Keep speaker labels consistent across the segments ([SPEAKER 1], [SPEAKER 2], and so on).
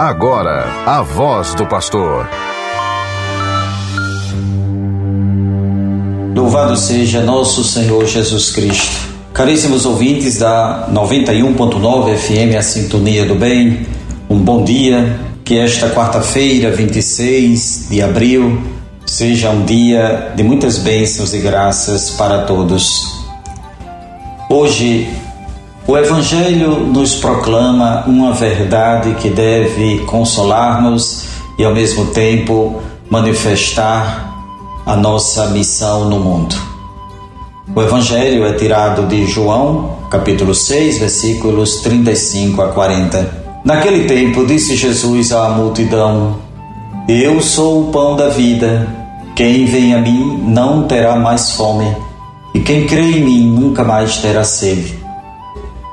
[SPEAKER 1] Agora, a voz do pastor.
[SPEAKER 2] Louvado seja nosso Senhor Jesus Cristo. Caríssimos ouvintes da 91.9 FM, a Sintonia do Bem, um bom dia. Que esta quarta-feira, 26 de abril, seja um dia de muitas bênçãos e graças para todos. Hoje, o Evangelho nos proclama uma verdade que deve consolar-nos e, ao mesmo tempo, manifestar a nossa missão no mundo. O Evangelho é tirado de João, capítulo 6, versículos 35 a 40. Naquele tempo, disse Jesus à multidão: Eu sou o pão da vida. Quem vem a mim não terá mais fome, e quem crê em mim nunca mais terá sede.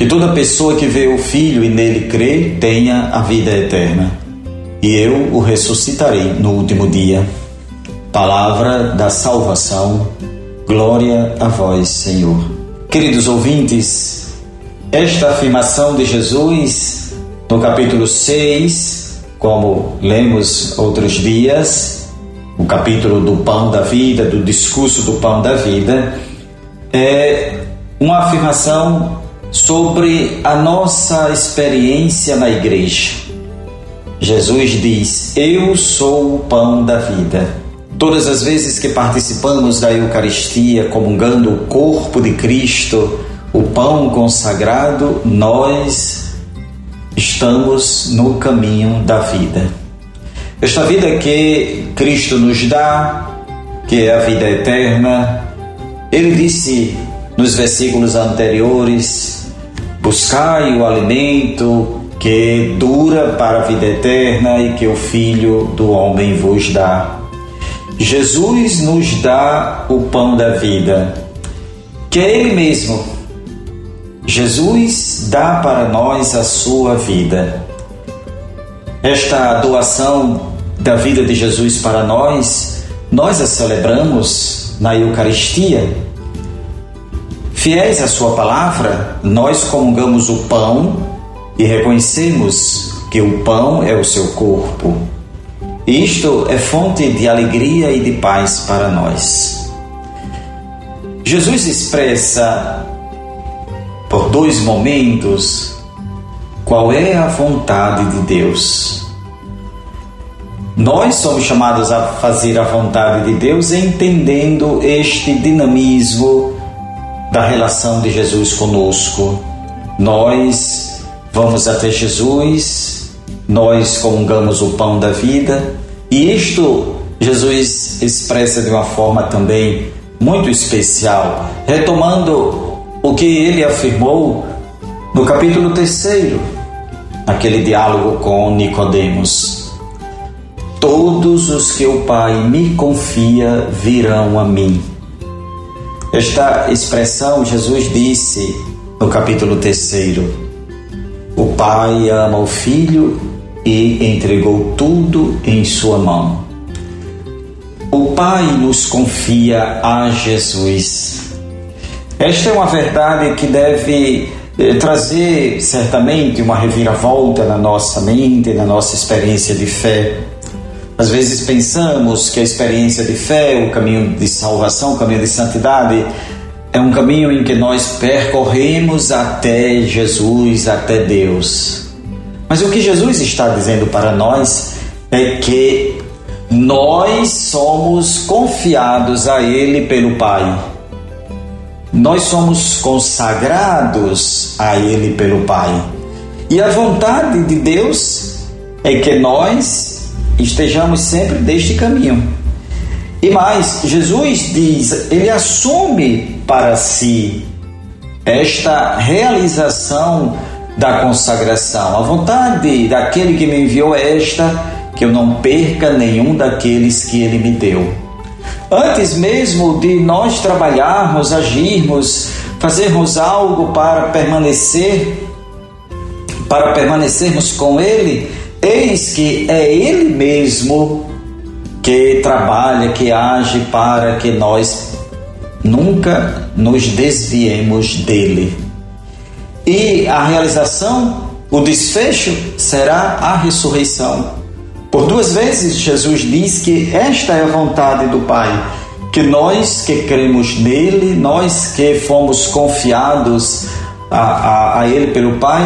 [SPEAKER 2] que toda pessoa que vê o Filho e nele crê tenha a vida eterna. E eu o ressuscitarei no último dia. Palavra da salvação. Glória a vós, Senhor. Queridos ouvintes, esta afirmação de Jesus no capítulo 6, como lemos outros dias, o capítulo do pão da vida, do discurso do pão da vida, é uma afirmação sobre a nossa experiência na igreja. Jesus diz: Eu sou o pão da vida. Todas as vezes que participamos da Eucaristia, comungando o corpo de Cristo, o pão consagrado, nós estamos no caminho da vida. Esta vida que Cristo nos dá, que é a vida eterna, ele disse nos versículos anteriores: Buscai o alimento que dura para a vida eterna e que o Filho do Homem vos dá. Jesus nos dá o pão da vida, que é Ele mesmo. Jesus dá para nós a sua vida. Esta doação da vida de Jesus para nós, nós a celebramos na Eucaristia Fiéis à Sua palavra, nós comungamos o pão e reconhecemos que o pão é o seu corpo. Isto é fonte de alegria e de paz para nós. Jesus expressa por dois momentos qual é a vontade de Deus. Nós somos chamados a fazer a vontade de Deus entendendo este dinamismo da relação de Jesus conosco. Nós vamos até Jesus, nós comungamos o pão da vida, e isto Jesus expressa de uma forma também muito especial, retomando o que ele afirmou no capítulo 3, naquele diálogo com Nicodemos. Todos os que o Pai me confia virão a mim esta expressão Jesus disse no capítulo 3: O Pai ama o Filho e entregou tudo em sua mão. O Pai nos confia a Jesus. Esta é uma verdade que deve eh, trazer certamente uma reviravolta na nossa mente, na nossa experiência de fé. Às vezes pensamos que a experiência de fé, o caminho de salvação, o caminho de santidade, é um caminho em que nós percorremos até Jesus, até Deus. Mas o que Jesus está dizendo para nós é que nós somos confiados a Ele pelo Pai. Nós somos consagrados a Ele pelo Pai. E a vontade de Deus é que nós estejamos sempre deste caminho. E mais, Jesus diz, ele assume para si esta realização da consagração. A vontade daquele que me enviou é esta: que eu não perca nenhum daqueles que ele me deu. Antes mesmo de nós trabalharmos, agirmos, fazermos algo para permanecer, para permanecermos com Ele, eis que é Ele mesmo que trabalha, que age para que nós nunca nos desviemos dele. E a realização, o desfecho será a ressurreição. Por duas vezes Jesus diz que esta é a vontade do Pai, que nós que cremos nele, nós que fomos confiados a, a, a Ele pelo Pai,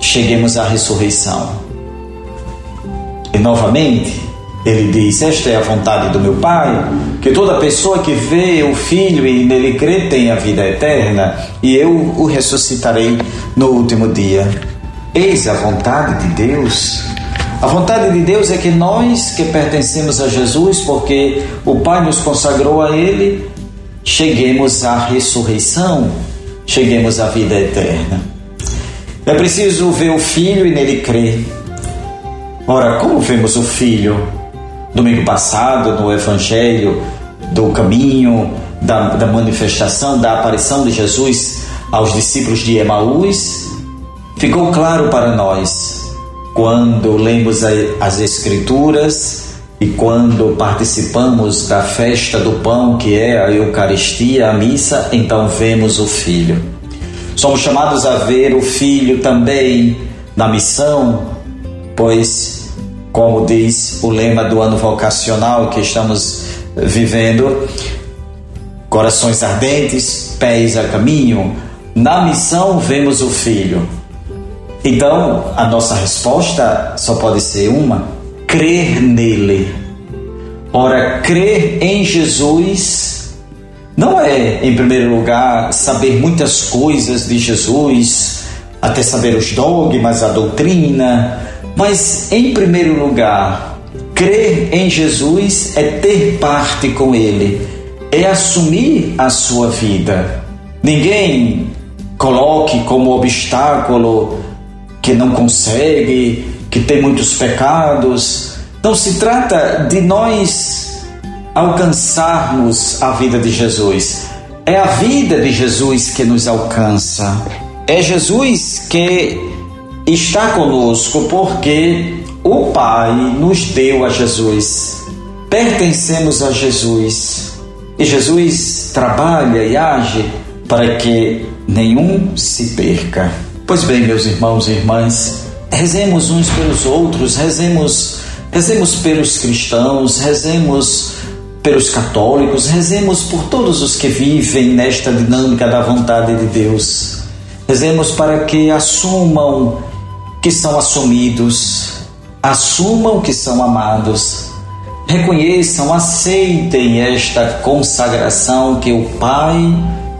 [SPEAKER 2] cheguemos à ressurreição. E novamente, ele diz: Esta é a vontade do meu Pai, que toda pessoa que vê o Filho e nele crê tenha vida eterna, e eu o ressuscitarei no último dia. Eis a vontade de Deus a vontade de Deus é que nós que pertencemos a Jesus, porque o Pai nos consagrou a Ele, cheguemos à ressurreição, cheguemos à vida eterna. É preciso ver o Filho e nele crer. Ora, como vemos o Filho? Domingo passado, no Evangelho do caminho, da, da manifestação, da aparição de Jesus aos discípulos de Emaús, ficou claro para nós quando lemos as Escrituras e quando participamos da festa do pão, que é a Eucaristia, a missa, então vemos o Filho. Somos chamados a ver o Filho também na missão, pois, como diz o lema do ano vocacional que estamos vivendo, corações ardentes, pés a caminho, na missão vemos o Filho. Então, a nossa resposta só pode ser uma: crer nele. Ora, crer em Jesus não é, em primeiro lugar, saber muitas coisas de Jesus, até saber os dogmas, a doutrina, mas, em primeiro lugar, crer em Jesus é ter parte com Ele, é assumir a sua vida. Ninguém coloque como obstáculo que não consegue, que tem muitos pecados. Não se trata de nós alcançarmos a vida de Jesus. É a vida de Jesus que nos alcança. É Jesus que está conosco porque o Pai nos deu a Jesus. Pertencemos a Jesus. E Jesus trabalha e age para que nenhum se perca. Pois bem, meus irmãos e irmãs, rezemos uns pelos outros, rezemos, rezemos pelos cristãos, rezemos pelos católicos, rezemos por todos os que vivem nesta dinâmica da vontade de Deus. Rezemos para que assumam que são assumidos, assumam que são amados, reconheçam, aceitem esta consagração que o Pai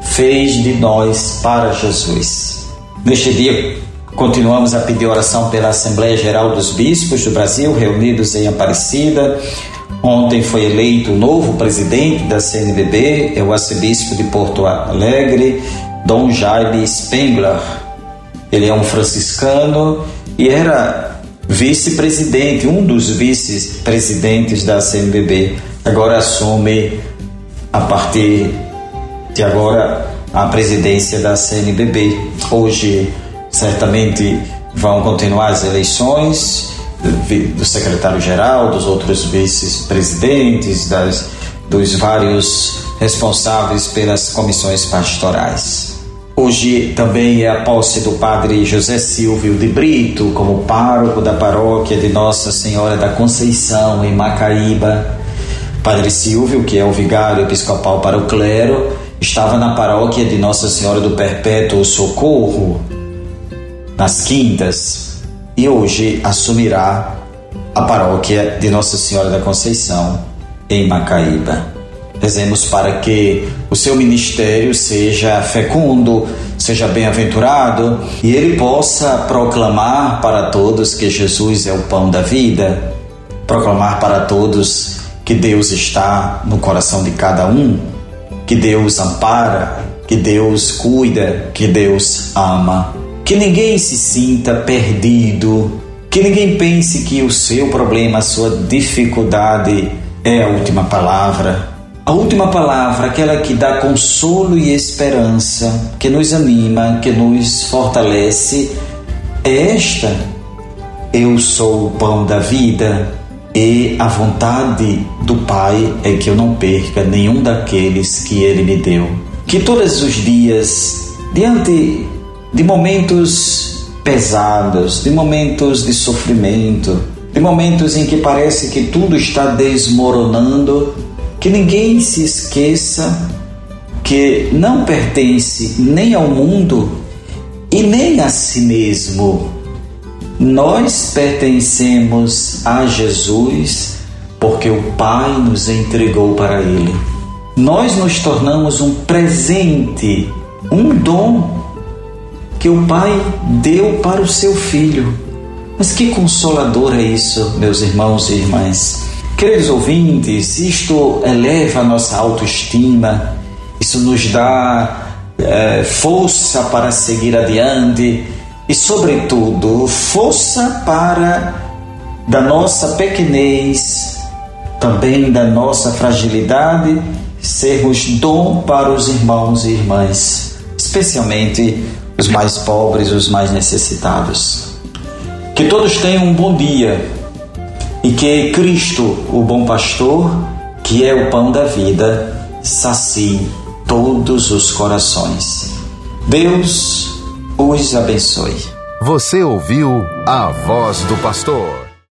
[SPEAKER 2] fez de nós para Jesus. Neste dia, continuamos a pedir oração pela Assembleia Geral dos Bispos do Brasil, reunidos em Aparecida. Ontem foi eleito o novo presidente da CNBB, é o arcebispo de Porto Alegre, Dom Jaime Spengler. Ele é um franciscano e era vice-presidente, um dos vice-presidentes da CNBB. Agora assume, a partir de agora, a presidência da CNBB. Hoje, certamente, vão continuar as eleições do secretário-geral, dos outros vice-presidentes, dos vários responsáveis pelas comissões pastorais. Hoje também é a posse do padre José Silvio de Brito como pároco da paróquia de Nossa Senhora da Conceição, em Macaíba. Padre Silvio, que é o vigário episcopal para o clero, estava na paróquia de Nossa Senhora do Perpétuo Socorro, nas Quintas, e hoje assumirá a paróquia de Nossa Senhora da Conceição, em Macaíba. Rezemos para que o seu ministério seja fecundo, seja bem-aventurado e ele possa proclamar para todos que Jesus é o pão da vida, proclamar para todos que Deus está no coração de cada um que Deus ampara, que Deus cuida, que Deus ama. Que ninguém se sinta perdido, que ninguém pense que o seu problema, a sua dificuldade é a última palavra. A última palavra, aquela que dá consolo e esperança, que nos anima, que nos fortalece, é esta: Eu sou o pão da vida e a vontade do Pai é que eu não perca nenhum daqueles que Ele me deu. Que todos os dias, diante de momentos pesados, de momentos de sofrimento, de momentos em que parece que tudo está desmoronando, que ninguém se esqueça que não pertence nem ao mundo e nem a si mesmo nós pertencemos a Jesus porque o Pai nos entregou para Ele. Nós nos tornamos um presente, um dom que o Pai deu para o seu Filho. Mas que consolador é isso, meus irmãos e irmãs. Queridos ouvintes, isto eleva a nossa autoestima, isso nos dá é, força para seguir adiante. E, sobretudo, força para da nossa pequenez, também da nossa fragilidade, sermos dom para os irmãos e irmãs, especialmente os mais pobres, os mais necessitados. Que todos tenham um bom dia e que Cristo, o bom pastor, que é o pão da vida, sacie todos os corações. Deus os abençoe.
[SPEAKER 1] Você ouviu a voz do pastor.